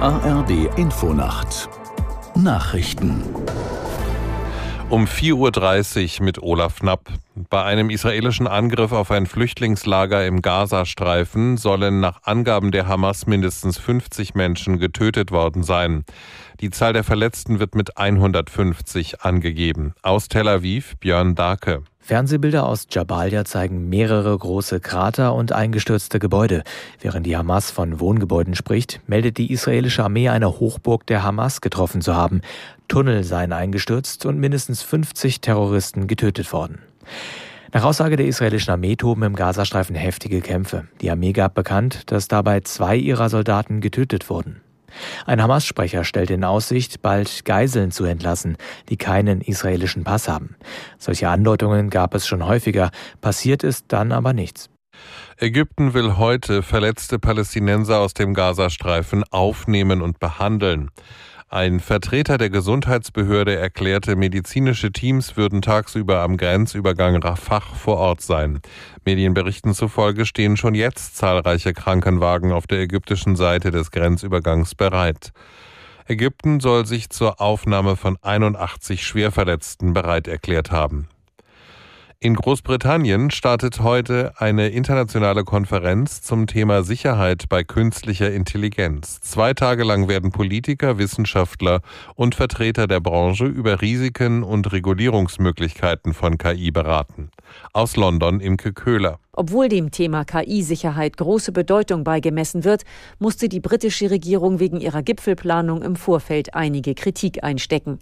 ARD Infonacht Nachrichten um 4.30 Uhr mit Olaf Knapp. Bei einem israelischen Angriff auf ein Flüchtlingslager im Gazastreifen sollen nach Angaben der Hamas mindestens 50 Menschen getötet worden sein. Die Zahl der Verletzten wird mit 150 angegeben. Aus Tel Aviv Björn Darke. Fernsehbilder aus Jabalia zeigen mehrere große Krater und eingestürzte Gebäude. Während die Hamas von Wohngebäuden spricht, meldet die israelische Armee eine Hochburg der Hamas getroffen zu haben. Tunnel seien eingestürzt und mindestens 50 Terroristen getötet worden. Nach Aussage der israelischen Armee toben im Gazastreifen heftige Kämpfe. Die Armee gab bekannt, dass dabei zwei ihrer Soldaten getötet wurden. Ein Hamas-Sprecher stellt in Aussicht, bald Geiseln zu entlassen, die keinen israelischen Pass haben. Solche Andeutungen gab es schon häufiger, passiert ist dann aber nichts. Ägypten will heute verletzte Palästinenser aus dem Gazastreifen aufnehmen und behandeln. Ein Vertreter der Gesundheitsbehörde erklärte, medizinische Teams würden tagsüber am Grenzübergang Rafah vor Ort sein. Medienberichten zufolge stehen schon jetzt zahlreiche Krankenwagen auf der ägyptischen Seite des Grenzübergangs bereit. Ägypten soll sich zur Aufnahme von 81 Schwerverletzten bereit erklärt haben. In Großbritannien startet heute eine internationale Konferenz zum Thema Sicherheit bei künstlicher Intelligenz. Zwei Tage lang werden Politiker, Wissenschaftler und Vertreter der Branche über Risiken und Regulierungsmöglichkeiten von KI beraten. Aus London Imke Köhler. Obwohl dem Thema KI-Sicherheit große Bedeutung beigemessen wird, musste die britische Regierung wegen ihrer Gipfelplanung im Vorfeld einige Kritik einstecken.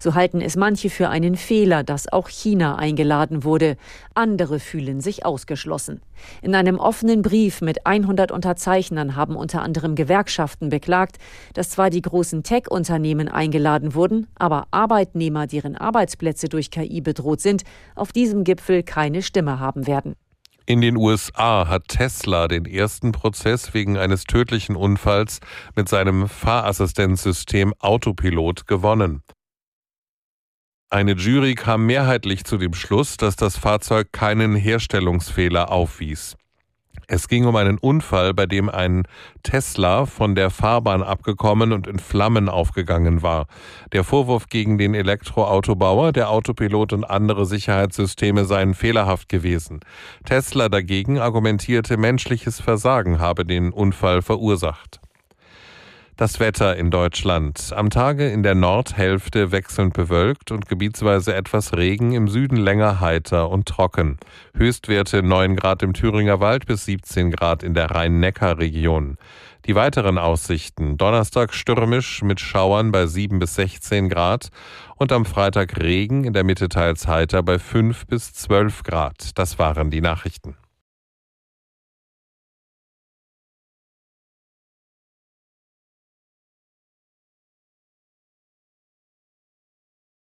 So halten es manche für einen Fehler, dass auch China eingeladen wurde. Andere fühlen sich ausgeschlossen. In einem offenen Brief mit 100 Unterzeichnern haben unter anderem Gewerkschaften beklagt, dass zwar die großen Tech-Unternehmen eingeladen wurden, aber Arbeitnehmer, deren Arbeitsplätze durch KI bedroht sind, auf diesem Gipfel keine Stimme haben werden. In den USA hat Tesla den ersten Prozess wegen eines tödlichen Unfalls mit seinem Fahrassistenzsystem Autopilot gewonnen. Eine Jury kam mehrheitlich zu dem Schluss, dass das Fahrzeug keinen Herstellungsfehler aufwies. Es ging um einen Unfall, bei dem ein Tesla von der Fahrbahn abgekommen und in Flammen aufgegangen war. Der Vorwurf gegen den Elektroautobauer, der Autopilot und andere Sicherheitssysteme seien fehlerhaft gewesen. Tesla dagegen argumentierte, menschliches Versagen habe den Unfall verursacht. Das Wetter in Deutschland. Am Tage in der Nordhälfte wechselnd bewölkt und gebietsweise etwas Regen, im Süden länger heiter und trocken. Höchstwerte 9 Grad im Thüringer Wald bis 17 Grad in der Rhein-Neckar-Region. Die weiteren Aussichten. Donnerstag stürmisch mit Schauern bei 7 bis 16 Grad und am Freitag Regen in der Mitte teils heiter bei 5 bis 12 Grad. Das waren die Nachrichten.